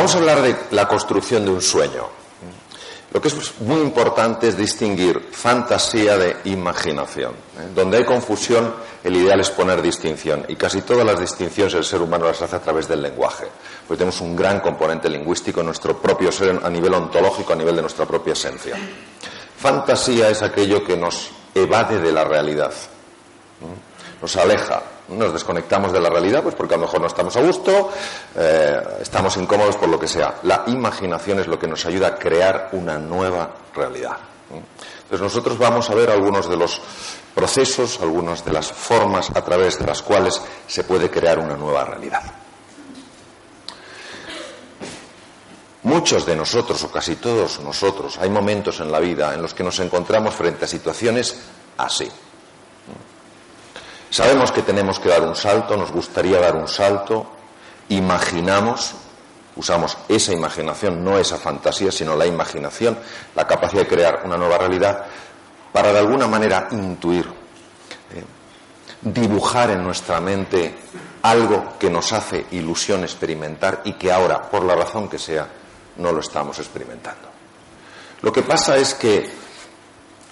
Vamos a hablar de la construcción de un sueño. Lo que es muy importante es distinguir fantasía de imaginación. ¿eh? Donde hay confusión, el ideal es poner distinción. Y casi todas las distinciones el ser humano las hace a través del lenguaje. Pues tenemos un gran componente lingüístico en nuestro propio ser, a nivel ontológico, a nivel de nuestra propia esencia. Fantasía es aquello que nos evade de la realidad. ¿eh? Nos aleja, nos desconectamos de la realidad, pues porque a lo mejor no estamos a gusto, eh, estamos incómodos por lo que sea. La imaginación es lo que nos ayuda a crear una nueva realidad. Entonces nosotros vamos a ver algunos de los procesos, algunas de las formas a través de las cuales se puede crear una nueva realidad. Muchos de nosotros, o casi todos nosotros, hay momentos en la vida en los que nos encontramos frente a situaciones así. Sabemos que tenemos que dar un salto, nos gustaría dar un salto, imaginamos, usamos esa imaginación, no esa fantasía, sino la imaginación, la capacidad de crear una nueva realidad, para de alguna manera intuir, eh, dibujar en nuestra mente algo que nos hace ilusión experimentar y que ahora, por la razón que sea, no lo estamos experimentando. Lo que pasa es que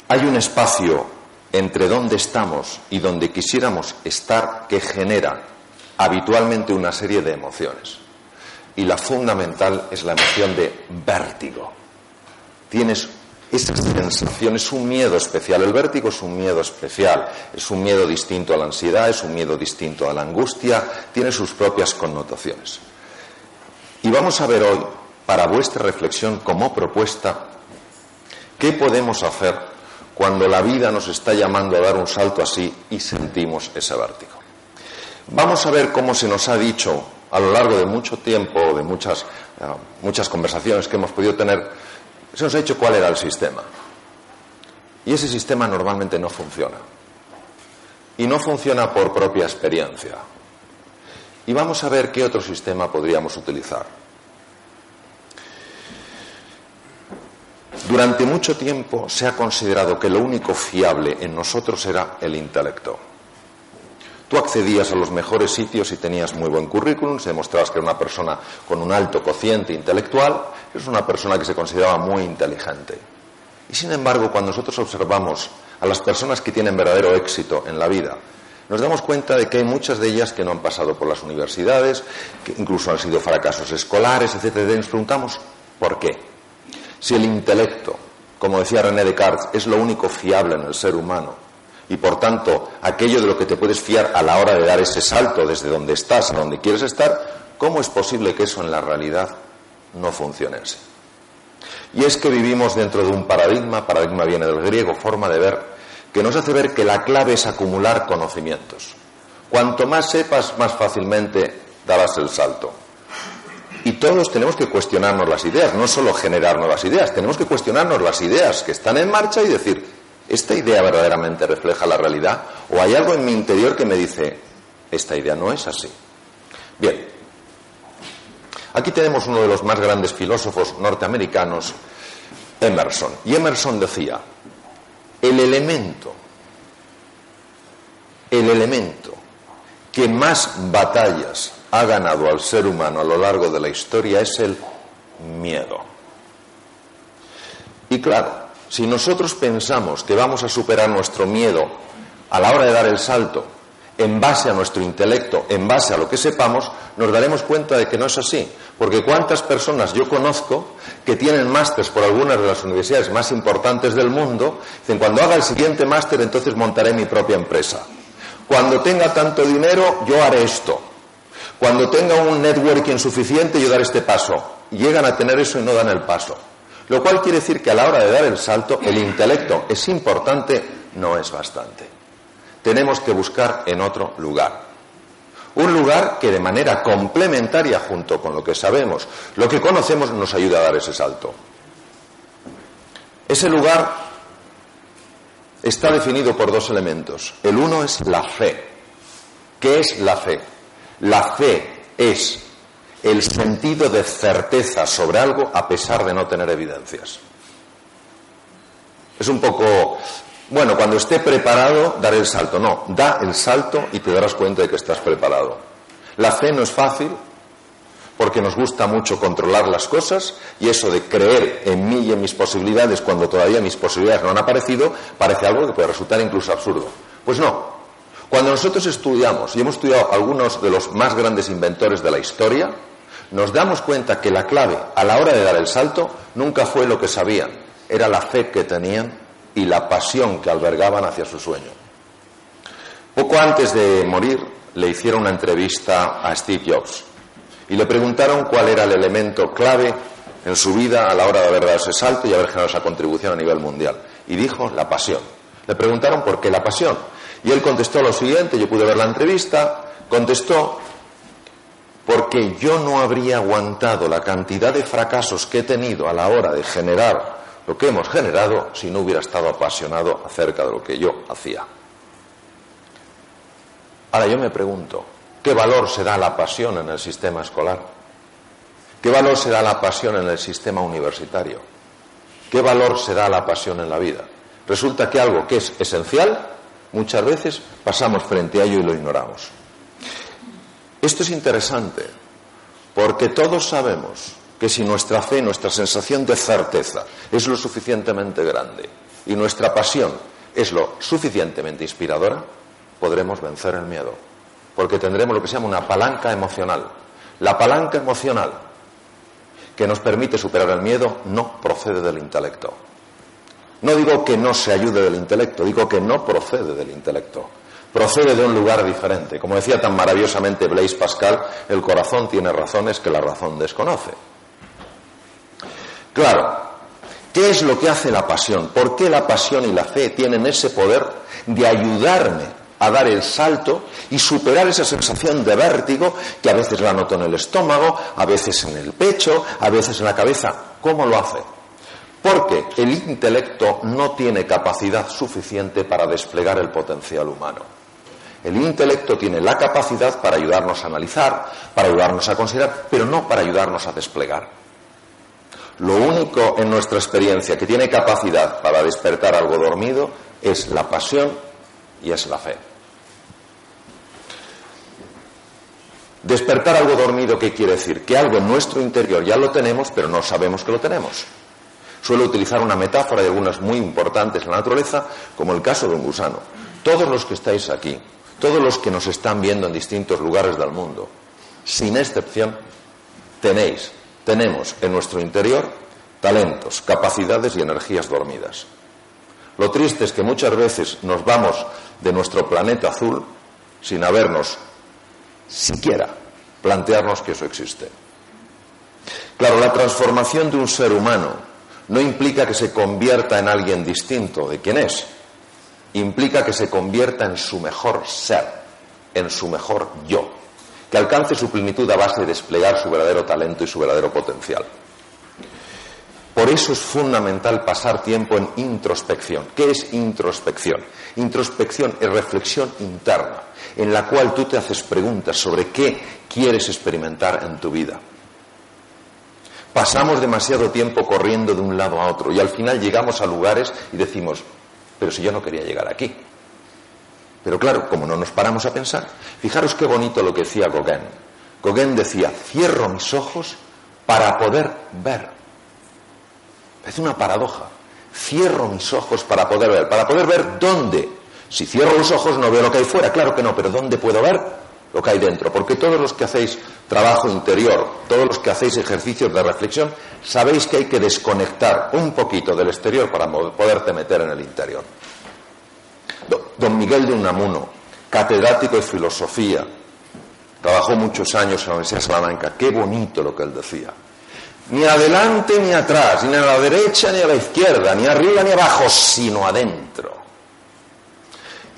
hay un espacio entre donde estamos y donde quisiéramos estar que genera habitualmente una serie de emociones. Y la fundamental es la emoción de vértigo. Tienes esa sensación, es un miedo especial. El vértigo es un miedo especial, es un miedo distinto a la ansiedad, es un miedo distinto a la angustia, tiene sus propias connotaciones. Y vamos a ver hoy, para vuestra reflexión como propuesta, qué podemos hacer cuando la vida nos está llamando a dar un salto así y sentimos ese vértigo. Vamos a ver cómo se nos ha dicho a lo largo de mucho tiempo, de muchas, eh, muchas conversaciones que hemos podido tener, se nos ha dicho cuál era el sistema. Y ese sistema normalmente no funciona. Y no funciona por propia experiencia. Y vamos a ver qué otro sistema podríamos utilizar. Durante mucho tiempo se ha considerado que lo único fiable en nosotros era el intelecto. Tú accedías a los mejores sitios y tenías muy buen currículum, se demostrabas que era una persona con un alto cociente intelectual, es una persona que se consideraba muy inteligente. Y sin embargo, cuando nosotros observamos a las personas que tienen verdadero éxito en la vida, nos damos cuenta de que hay muchas de ellas que no han pasado por las universidades, que incluso han sido fracasos escolares, etc. Y nos preguntamos, ¿por qué? Si el intelecto, como decía René Descartes, es lo único fiable en el ser humano, y por tanto aquello de lo que te puedes fiar a la hora de dar ese salto desde donde estás a donde quieres estar, ¿cómo es posible que eso en la realidad no funcione así? Y es que vivimos dentro de un paradigma, paradigma viene del griego, forma de ver, que nos hace ver que la clave es acumular conocimientos. Cuanto más sepas, más fácilmente darás el salto. Y todos tenemos que cuestionarnos las ideas, no solo generar nuevas ideas, tenemos que cuestionarnos las ideas que están en marcha y decir, ¿esta idea verdaderamente refleja la realidad? ¿O hay algo en mi interior que me dice, esta idea no es así? Bien, aquí tenemos uno de los más grandes filósofos norteamericanos, Emerson. Y Emerson decía, el elemento, el elemento que más batallas ha ganado al ser humano a lo largo de la historia es el miedo. Y claro, si nosotros pensamos que vamos a superar nuestro miedo a la hora de dar el salto en base a nuestro intelecto, en base a lo que sepamos, nos daremos cuenta de que no es así. Porque cuántas personas yo conozco que tienen másters por algunas de las universidades más importantes del mundo, dicen, cuando haga el siguiente máster entonces montaré mi propia empresa. Cuando tenga tanto dinero yo haré esto. Cuando tenga un networking suficiente, yo daré este paso. Llegan a tener eso y no dan el paso. Lo cual quiere decir que a la hora de dar el salto, el intelecto es importante, no es bastante. Tenemos que buscar en otro lugar. Un lugar que de manera complementaria, junto con lo que sabemos, lo que conocemos, nos ayuda a dar ese salto. Ese lugar está definido por dos elementos. El uno es la fe. ¿Qué es la fe? La fe es el sentido de certeza sobre algo a pesar de no tener evidencias. Es un poco, bueno, cuando esté preparado, daré el salto. No, da el salto y te darás cuenta de que estás preparado. La fe no es fácil, porque nos gusta mucho controlar las cosas y eso de creer en mí y en mis posibilidades cuando todavía mis posibilidades no han aparecido parece algo que puede resultar incluso absurdo. Pues no. Cuando nosotros estudiamos y hemos estudiado algunos de los más grandes inventores de la historia, nos damos cuenta que la clave a la hora de dar el salto nunca fue lo que sabían, era la fe que tenían y la pasión que albergaban hacia su sueño. Poco antes de morir le hicieron una entrevista a Steve Jobs y le preguntaron cuál era el elemento clave en su vida a la hora de haber dado ese salto y haber generado esa contribución a nivel mundial. Y dijo la pasión. Le preguntaron por qué la pasión. Y él contestó lo siguiente, yo pude ver la entrevista, contestó porque yo no habría aguantado la cantidad de fracasos que he tenido a la hora de generar lo que hemos generado si no hubiera estado apasionado acerca de lo que yo hacía. Ahora yo me pregunto, ¿qué valor se da la pasión en el sistema escolar? ¿Qué valor se da la pasión en el sistema universitario? ¿Qué valor se da la pasión en la vida? Resulta que algo que es esencial, muchas veces pasamos frente a ello y lo ignoramos. Esto es interesante porque todos sabemos que si nuestra fe, nuestra sensación de certeza es lo suficientemente grande y nuestra pasión es lo suficientemente inspiradora, podremos vencer el miedo. Porque tendremos lo que se llama una palanca emocional. La palanca emocional que nos permite superar el miedo no procede del intelecto. No digo que no se ayude del intelecto, digo que no procede del intelecto procede de un lugar diferente. Como decía tan maravillosamente Blaise Pascal, el corazón tiene razones que la razón desconoce. Claro, ¿qué es lo que hace la pasión? ¿Por qué la pasión y la fe tienen ese poder de ayudarme a dar el salto y superar esa sensación de vértigo que a veces la noto en el estómago, a veces en el pecho, a veces en la cabeza? ¿Cómo lo hace? Porque el intelecto no tiene capacidad suficiente para desplegar el potencial humano. El intelecto tiene la capacidad para ayudarnos a analizar, para ayudarnos a considerar, pero no para ayudarnos a desplegar. Lo único en nuestra experiencia que tiene capacidad para despertar algo dormido es la pasión y es la fe. Despertar algo dormido, ¿qué quiere decir? Que algo en nuestro interior ya lo tenemos, pero no sabemos que lo tenemos. Suelo utilizar una metáfora de algunas muy importantes en la naturaleza, como el caso de un gusano. Todos los que estáis aquí, todos los que nos están viendo en distintos lugares del mundo, sin excepción, tenéis, tenemos en nuestro interior talentos, capacidades y energías dormidas. Lo triste es que muchas veces nos vamos de nuestro planeta azul sin habernos siquiera plantearnos que eso existe. Claro, la transformación de un ser humano no implica que se convierta en alguien distinto de quien es, implica que se convierta en su mejor ser, en su mejor yo, que alcance su plenitud a base de desplegar su verdadero talento y su verdadero potencial. Por eso es fundamental pasar tiempo en introspección. ¿Qué es introspección? Introspección es reflexión interna, en la cual tú te haces preguntas sobre qué quieres experimentar en tu vida. Pasamos demasiado tiempo corriendo de un lado a otro y al final llegamos a lugares y decimos, pero si yo no quería llegar aquí. Pero claro, como no nos paramos a pensar, fijaros qué bonito lo que decía Gauguin. Gauguin decía, cierro mis ojos para poder ver. Es una paradoja. Cierro mis ojos para poder ver. ¿Para poder ver dónde? Si cierro los ojos no veo lo que hay fuera, claro que no, pero ¿dónde puedo ver lo que hay dentro? Porque todos los que hacéis trabajo interior, todos los que hacéis ejercicios de reflexión, sabéis que hay que desconectar un poquito del exterior para poderte meter en el interior. Don Miguel de Unamuno, catedrático de filosofía, trabajó muchos años en la Universidad de Salamanca, qué bonito lo que él decía. Ni adelante ni atrás, ni a la derecha ni a la izquierda, ni arriba ni abajo, sino adentro.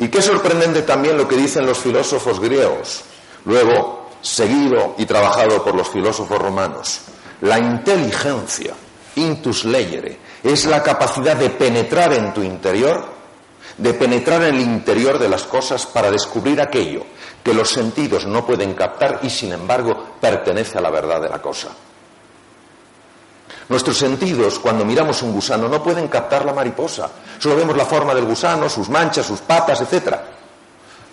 Y qué sorprendente también lo que dicen los filósofos griegos. Luego, seguido y trabajado por los filósofos romanos. La inteligencia, intus legere, es la capacidad de penetrar en tu interior, de penetrar en el interior de las cosas para descubrir aquello que los sentidos no pueden captar y sin embargo pertenece a la verdad de la cosa. Nuestros sentidos, cuando miramos un gusano, no pueden captar la mariposa. Solo vemos la forma del gusano, sus manchas, sus patas, etc.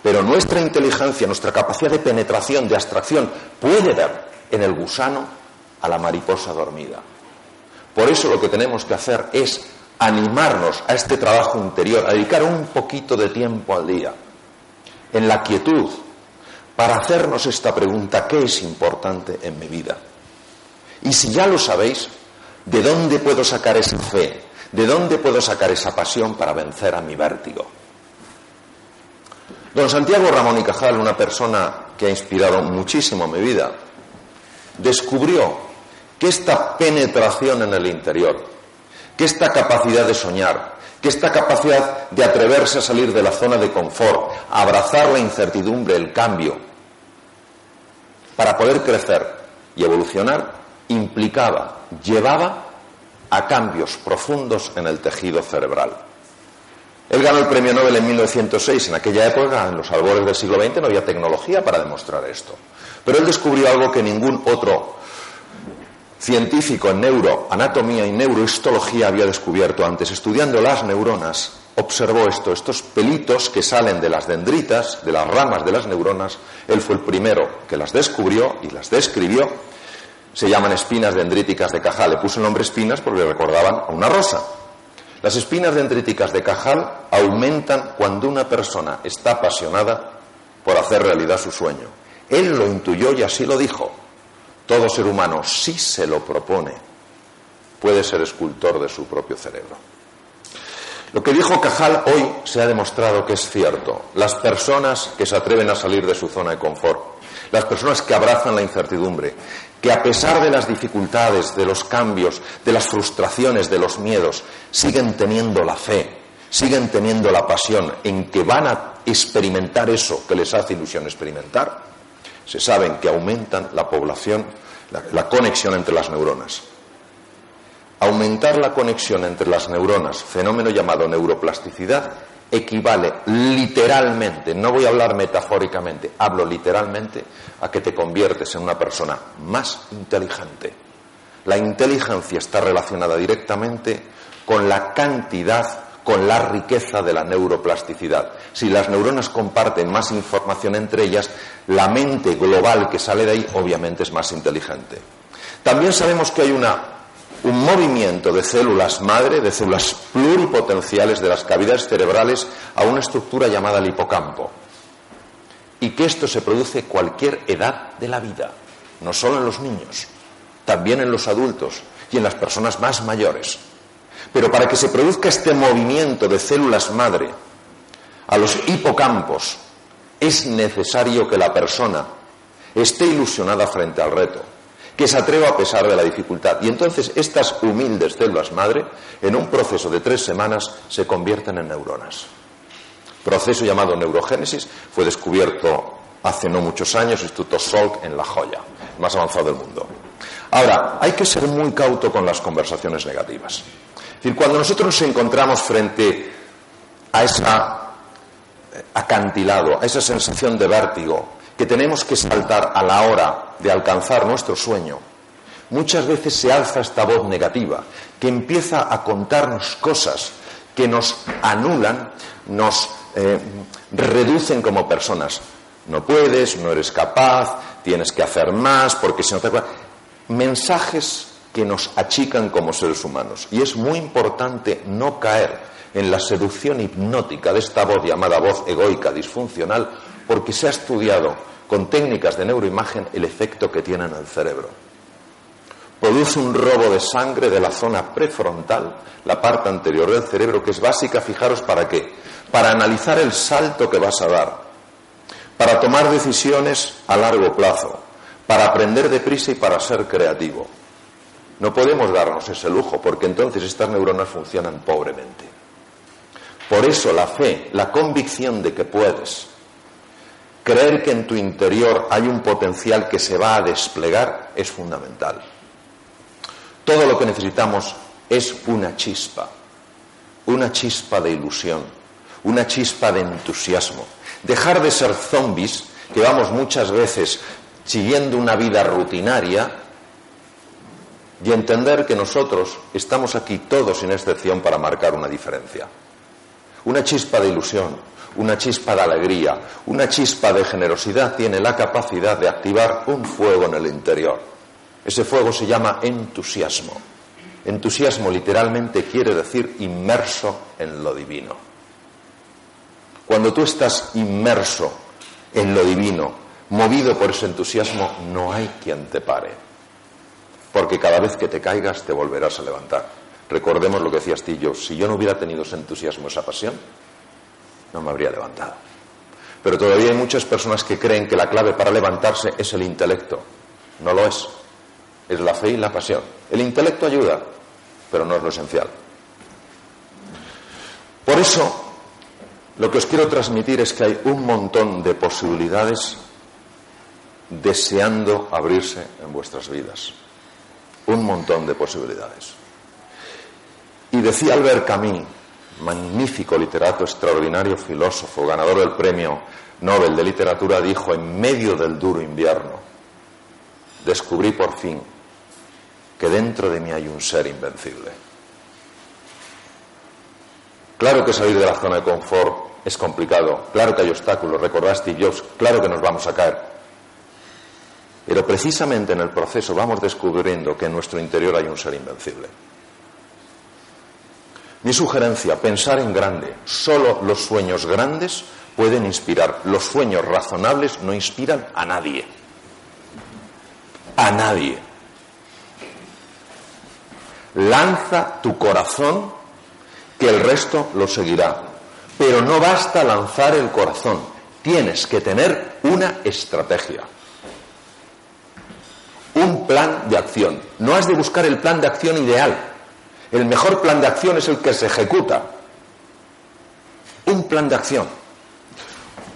Pero nuestra inteligencia, nuestra capacidad de penetración, de abstracción, puede ver en el gusano a la mariposa dormida. Por eso lo que tenemos que hacer es animarnos a este trabajo interior, a dedicar un poquito de tiempo al día, en la quietud, para hacernos esta pregunta, ¿qué es importante en mi vida? Y si ya lo sabéis, ¿de dónde puedo sacar esa fe? ¿De dónde puedo sacar esa pasión para vencer a mi vértigo? Don Santiago Ramón y Cajal, una persona que ha inspirado muchísimo mi vida, descubrió que esta penetración en el interior, que esta capacidad de soñar, que esta capacidad de atreverse a salir de la zona de confort, a abrazar la incertidumbre, el cambio, para poder crecer y evolucionar, implicaba, llevaba a cambios profundos en el tejido cerebral. Él ganó el premio Nobel en 1906. En aquella época, en los albores del siglo XX, no había tecnología para demostrar esto. Pero él descubrió algo que ningún otro científico en neuroanatomía y neurohistología había descubierto antes. Estudiando las neuronas, observó esto, estos pelitos que salen de las dendritas, de las ramas de las neuronas. Él fue el primero que las descubrió y las describió se llaman espinas dendríticas de Cajal. Le puso el nombre espinas porque recordaban a una rosa. Las espinas dendríticas de Cajal aumentan cuando una persona está apasionada por hacer realidad su sueño. Él lo intuyó y así lo dijo. Todo ser humano, si se lo propone, puede ser escultor de su propio cerebro. Lo que dijo Cajal hoy se ha demostrado que es cierto. Las personas que se atreven a salir de su zona de confort, las personas que abrazan la incertidumbre, que a pesar de las dificultades, de los cambios, de las frustraciones, de los miedos, siguen teniendo la fe, siguen teniendo la pasión en que van a experimentar eso que les hace ilusión experimentar, se saben que aumentan la población, la, conexión entre las neuronas. Aumentar la conexión entre las neuronas, fenómeno llamado neuroplasticidad, equivale literalmente, no voy a hablar metafóricamente, hablo literalmente a que te conviertes en una persona más inteligente. La inteligencia está relacionada directamente con la cantidad, con la riqueza de la neuroplasticidad. Si las neuronas comparten más información entre ellas, la mente global que sale de ahí obviamente es más inteligente. También sabemos que hay una un movimiento de células madre, de células pluripotenciales de las cavidades cerebrales a una estructura llamada el hipocampo. Y que esto se produce cualquier edad de la vida, no solo en los niños, también en los adultos y en las personas más mayores. Pero para que se produzca este movimiento de células madre a los hipocampos, es necesario que la persona esté ilusionada frente al reto que se atreva a pesar de la dificultad. Y entonces estas humildes células madre, en un proceso de tres semanas, se convierten en neuronas. Proceso llamado neurogénesis fue descubierto hace no muchos años, Instituto Salk en La Joya, más avanzado del mundo. Ahora, hay que ser muy cauto con las conversaciones negativas. Es decir, cuando nosotros nos encontramos frente a ese acantilado, a esa sensación de vértigo, que tenemos que saltar a la hora de alcanzar nuestro sueño, muchas veces se alza esta voz negativa que empieza a contarnos cosas que nos anulan, nos eh, reducen como personas. No puedes, no eres capaz, tienes que hacer más, porque si no te... Mensajes que nos achican como seres humanos. Y es muy importante no caer en la seducción hipnótica de esta voz llamada voz egoica disfuncional, porque se ha estudiado con técnicas de neuroimagen el efecto que tiene en el cerebro. Produce un robo de sangre de la zona prefrontal, la parte anterior del cerebro, que es básica, fijaros para qué, para analizar el salto que vas a dar, para tomar decisiones a largo plazo, para aprender deprisa y para ser creativo. No podemos darnos ese lujo, porque entonces estas neuronas funcionan pobremente. Por eso la fe, la convicción de que puedes, Creer que en tu interior hay un potencial que se va a desplegar es fundamental. Todo lo que necesitamos es una chispa, una chispa de ilusión, una chispa de entusiasmo. Dejar de ser zombies, que vamos muchas veces siguiendo una vida rutinaria, y entender que nosotros estamos aquí todos sin excepción para marcar una diferencia. Una chispa de ilusión, una chispa de alegría, una chispa de generosidad tiene la capacidad de activar un fuego en el interior. Ese fuego se llama entusiasmo. Entusiasmo literalmente quiere decir inmerso en lo divino. Cuando tú estás inmerso en lo divino, movido por ese entusiasmo, no hay quien te pare. Porque cada vez que te caigas te volverás a levantar. Recordemos lo que decía Steve si yo no hubiera tenido ese entusiasmo, esa pasión, no me habría levantado. Pero todavía hay muchas personas que creen que la clave para levantarse es el intelecto. No lo es. Es la fe y la pasión. El intelecto ayuda, pero no es lo esencial. Por eso, lo que os quiero transmitir es que hay un montón de posibilidades deseando abrirse en vuestras vidas. Un montón de posibilidades. Y decía Albert Camus, magnífico literato, extraordinario filósofo, ganador del premio Nobel de Literatura, dijo en medio del duro invierno, descubrí por fin que dentro de mí hay un ser invencible. Claro que salir de la zona de confort es complicado, claro que hay obstáculos, recordaste Jobs, claro que nos vamos a caer. Pero precisamente en el proceso vamos descubriendo que en nuestro interior hay un ser invencible. Mi sugerencia, pensar en grande. Solo los sueños grandes pueden inspirar. Los sueños razonables no inspiran a nadie. A nadie. Lanza tu corazón que el resto lo seguirá. Pero no basta lanzar el corazón. Tienes que tener una estrategia. Un plan de acción. No has de buscar el plan de acción ideal el mejor plan de acción es el que se ejecuta. Un plan de acción.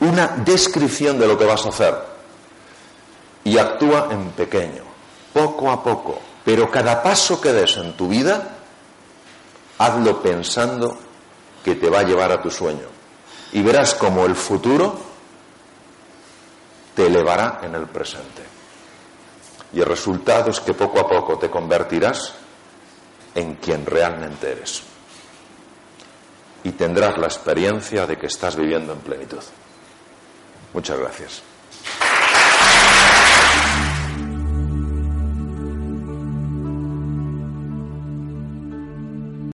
Una descripción de lo que vas a hacer. Y actúa en pequeño, poco a poco. Pero cada paso que des en tu vida, hazlo pensando que te va a llevar a tu sueño. Y verás como el futuro te elevará en el presente. Y el resultado es que poco a poco te convertirás en quien realmente eres. Y tendrás la experiencia de que estás viviendo en plenitud. Muchas gracias.